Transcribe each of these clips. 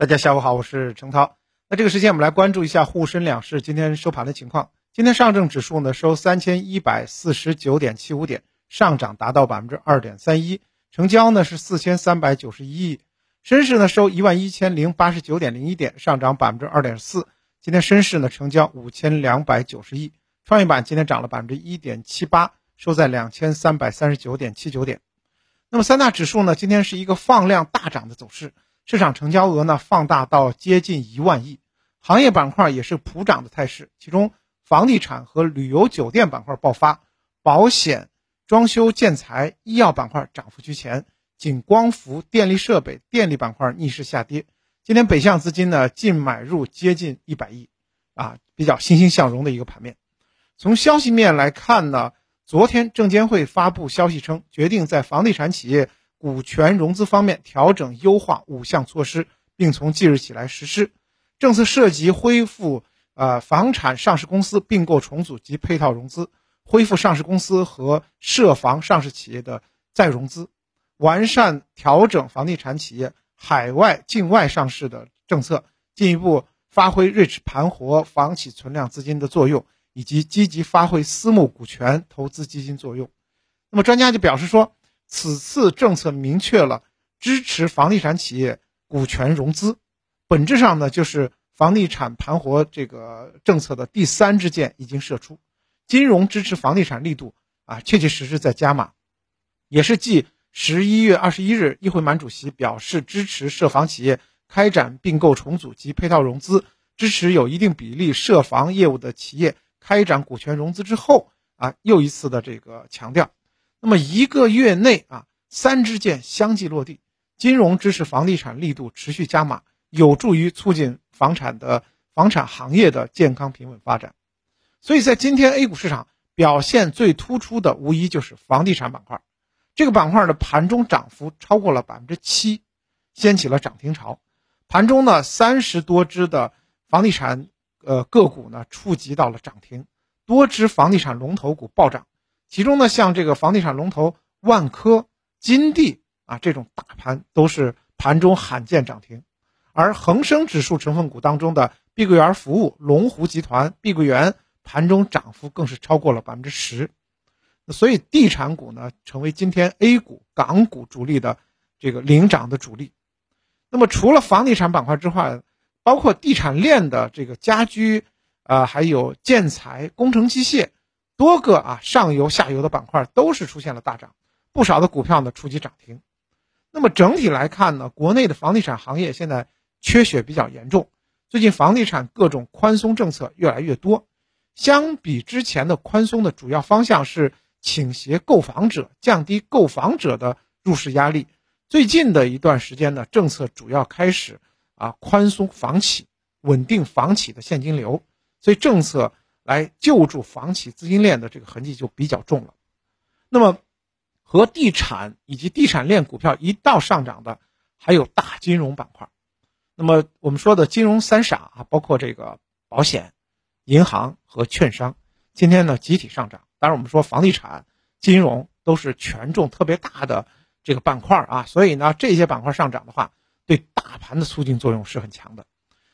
大家下午好，我是程涛。那这个时间我们来关注一下沪深两市今天收盘的情况。今天上证指数呢收三千一百四十九点七五点，上涨达到百分之二点三一，成交呢是四千三百九十一亿。深市呢收一万一千零八十九点零一点，上涨百分之二点四。今天深市呢成交五千两百九十亿。创业板今天涨了百分之一点七八，收在两千三百三十九点七九点。那么三大指数呢今天是一个放量大涨的走势，市场成交额呢放大到接近一万亿，行业板块也是普涨的态势，其中。房地产和旅游酒店板块爆发，保险、装修建材、医药板块涨幅居前，仅光伏、电力设备、电力板块逆势下跌。今天北向资金呢净买入接近一百亿，啊，比较欣欣向荣的一个盘面。从消息面来看呢，昨天证监会发布消息称，决定在房地产企业股权融资方面调整优化五项措施，并从即日起来实施。政策涉及恢复。呃，房产上市公司并购重组及配套融资，恢复上市公司和涉房上市企业的再融资，完善调整房地产企业海外境外上市的政策，进一步发挥 REIT 盘活房企存量资金的作用，以及积极发挥私募股权投资基金作用。那么专家就表示说，此次政策明确了支持房地产企业股权融资，本质上呢就是。房地产盘活这个政策的第三支箭已经射出，金融支持房地产力度啊，确确实实在加码，也是继十一月二十一日议会满主席表示支持涉房企业开展并购重组及配套融资，支持有一定比例涉房业务的企业开展股权融资之后啊，又一次的这个强调，那么一个月内啊，三支箭相继落地，金融支持房地产力度持续加码，有助于促进。房产的房产行业的健康平稳发展，所以在今天 A 股市场表现最突出的，无疑就是房地产板块。这个板块的盘中涨幅超过了百分之七，掀起了涨停潮。盘中呢，三十多只的房地产呃个股呢触及到了涨停，多只房地产龙头股暴涨。其中呢，像这个房地产龙头万科、金地啊这种大盘都是盘中罕见涨停。而恒生指数成分股当中的碧桂园服务、龙湖集团、碧桂园盘中涨幅更是超过了百分之十，所以地产股呢成为今天 A 股、港股主力的这个领涨的主力。那么除了房地产板块之外，包括地产链的这个家居啊，还有建材、工程机械，多个啊上游、下游的板块都是出现了大涨，不少的股票呢触及涨停。那么整体来看呢，国内的房地产行业现在。缺血比较严重，最近房地产各种宽松政策越来越多，相比之前的宽松的主要方向是倾斜购房者，降低购房者的入市压力。最近的一段时间呢，政策主要开始啊宽松房企，稳定房企的现金流，所以政策来救助房企资金链的这个痕迹就比较重了。那么，和地产以及地产链股票一道上涨的，还有大金融板块。那么我们说的金融三傻啊，包括这个保险、银行和券商，今天呢集体上涨。当然，我们说房地产、金融都是权重特别大的这个板块啊，所以呢这些板块上涨的话，对大盘的促进作用是很强的。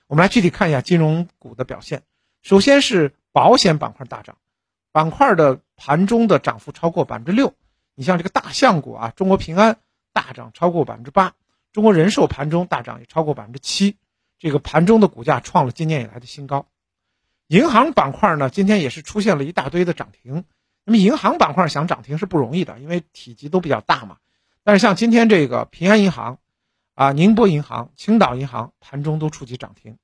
我们来具体看一下金融股的表现。首先是保险板块大涨，板块的盘中的涨幅超过百分之六。你像这个大象股啊，中国平安大涨超过百分之八。中国人寿盘中大涨也超过百分之七，这个盘中的股价创了今年以来的新高。银行板块呢，今天也是出现了一大堆的涨停。那么银行板块想涨停是不容易的，因为体积都比较大嘛。但是像今天这个平安银行、啊宁波银行、青岛银行盘中都触及涨停，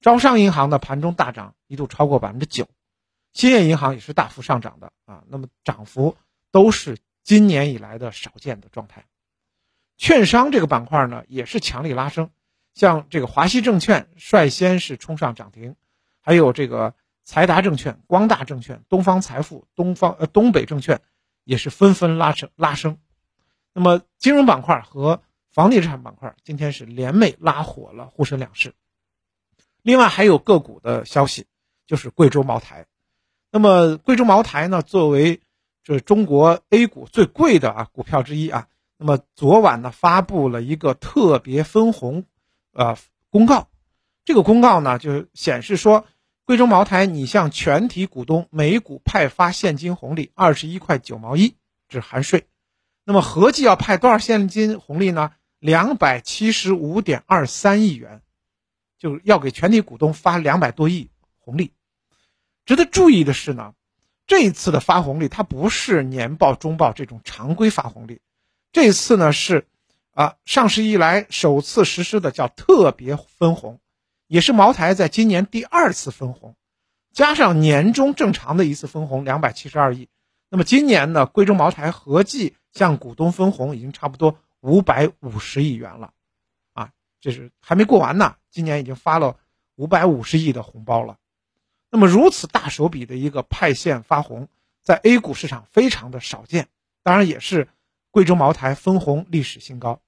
招商银行的盘中大涨一度超过百分之九，兴业银行也是大幅上涨的啊。那么涨幅都是今年以来的少见的状态。券商这个板块呢，也是强力拉升，像这个华西证券率先是冲上涨停，还有这个财达证券、光大证券、东方财富、东方呃东北证券，也是纷纷拉升拉升。那么金融板块和房地产板块今天是联袂拉火了沪深两市。另外还有个股的消息，就是贵州茅台。那么贵州茅台呢，作为这中国 A 股最贵的啊股票之一啊。那么昨晚呢，发布了一个特别分红，呃，公告。这个公告呢，就显示说，贵州茅台拟向全体股东每股派发现金红利二十一块九毛一，只含税。那么合计要派多少现金红利呢？两百七十五点二三亿元，就要给全体股东发两百多亿红利。值得注意的是呢，这一次的发红利它不是年报、中报这种常规发红利，这一次呢是啊上市以来首次实施的叫特别分红。也是茅台在今年第二次分红，加上年终正常的一次分红两百七十二亿，那么今年呢，贵州茅台合计向股东分红已经差不多五百五十亿元了，这是还没过完呢，今年已经发了五百五十亿的红包了。那么如此大手笔的一个派现发红，在 A 股市场非常的少见，当然也是贵州茅台分红历史新高。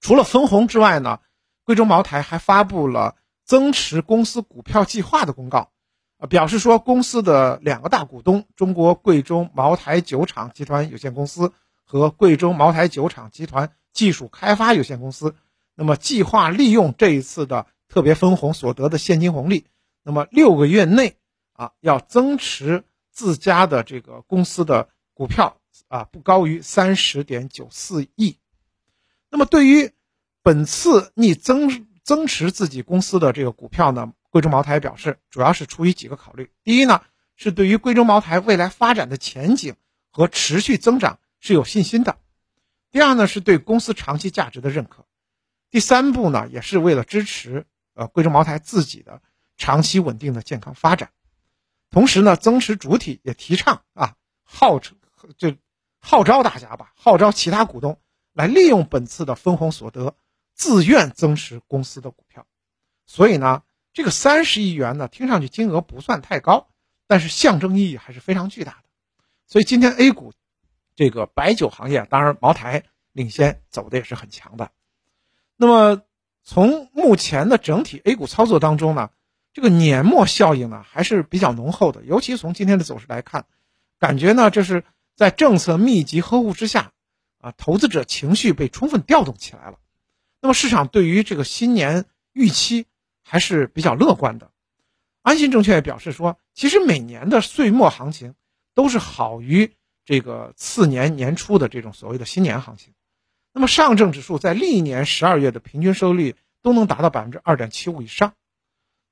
除了分红之外呢？贵州茅台还发布了增持公司股票计划的公告，啊，表示说公司的两个大股东中国贵州茅台酒厂集团有限公司和贵州茅台酒厂集团技术开发有限公司，那么计划利用这一次的特别分红所得的现金红利，那么六个月内啊要增持自家的这个公司的股票啊不高于三十点九四亿，那么对于。本次拟增增持自己公司的这个股票呢，贵州茅台表示，主要是出于几个考虑。第一呢，是对于贵州茅台未来发展的前景和持续增长是有信心的；第二呢，是对公司长期价值的认可；第三步呢，也是为了支持呃贵州茅台自己的长期稳定的健康发展。同时呢，增持主体也提倡啊，号称就号召大家吧，号召其他股东来利用本次的分红所得。自愿增持公司的股票，所以呢，这个三十亿元呢，听上去金额不算太高，但是象征意义还是非常巨大的。所以今天 A 股这个白酒行业，当然茅台领先走的也是很强的。那么从目前的整体 A 股操作当中呢，这个年末效应呢还是比较浓厚的，尤其从今天的走势来看，感觉呢这是在政策密集呵护之下，啊，投资者情绪被充分调动起来了。那么市场对于这个新年预期还是比较乐观的。安信证券也表示说，其实每年的岁末行情都是好于这个次年年初的这种所谓的新年行情。那么上证指数在历年十二月的平均收益率都能达到百分之二点七五以上。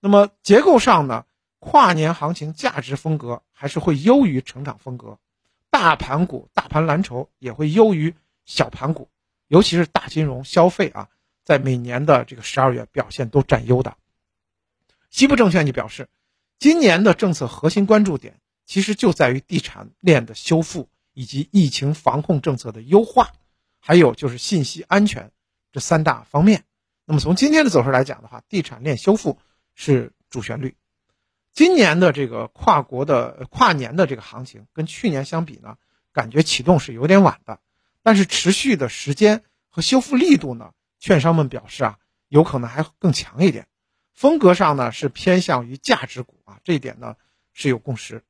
那么结构上呢，跨年行情价值风格还是会优于成长风格，大盘股、大盘蓝筹也会优于小盘股，尤其是大金融、消费啊。在每年的这个十二月表现都占优的，西部证券就表示，今年的政策核心关注点其实就在于地产链的修复以及疫情防控政策的优化，还有就是信息安全这三大方面。那么从今天的走势来讲的话，地产链修复是主旋律。今年的这个跨国的跨年的这个行情跟去年相比呢，感觉启动是有点晚的，但是持续的时间和修复力度呢？券商们表示啊，有可能还更强一点，风格上呢是偏向于价值股啊，这一点呢是有共识。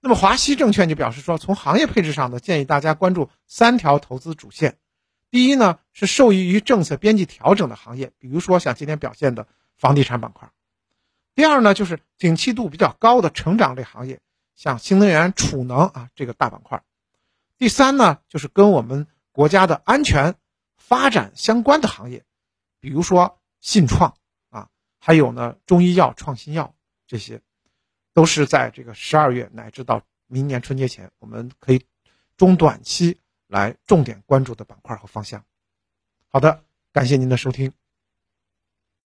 那么华西证券就表示说，从行业配置上呢，建议大家关注三条投资主线。第一呢是受益于政策边际调整的行业，比如说像今天表现的房地产板块。第二呢就是景气度比较高的成长类行业，像新能源、储能啊这个大板块。第三呢就是跟我们国家的安全。发展相关的行业，比如说信创啊，还有呢中医药、创新药这些，都是在这个十二月乃至到明年春节前，我们可以中短期来重点关注的板块和方向。好的，感谢您的收听。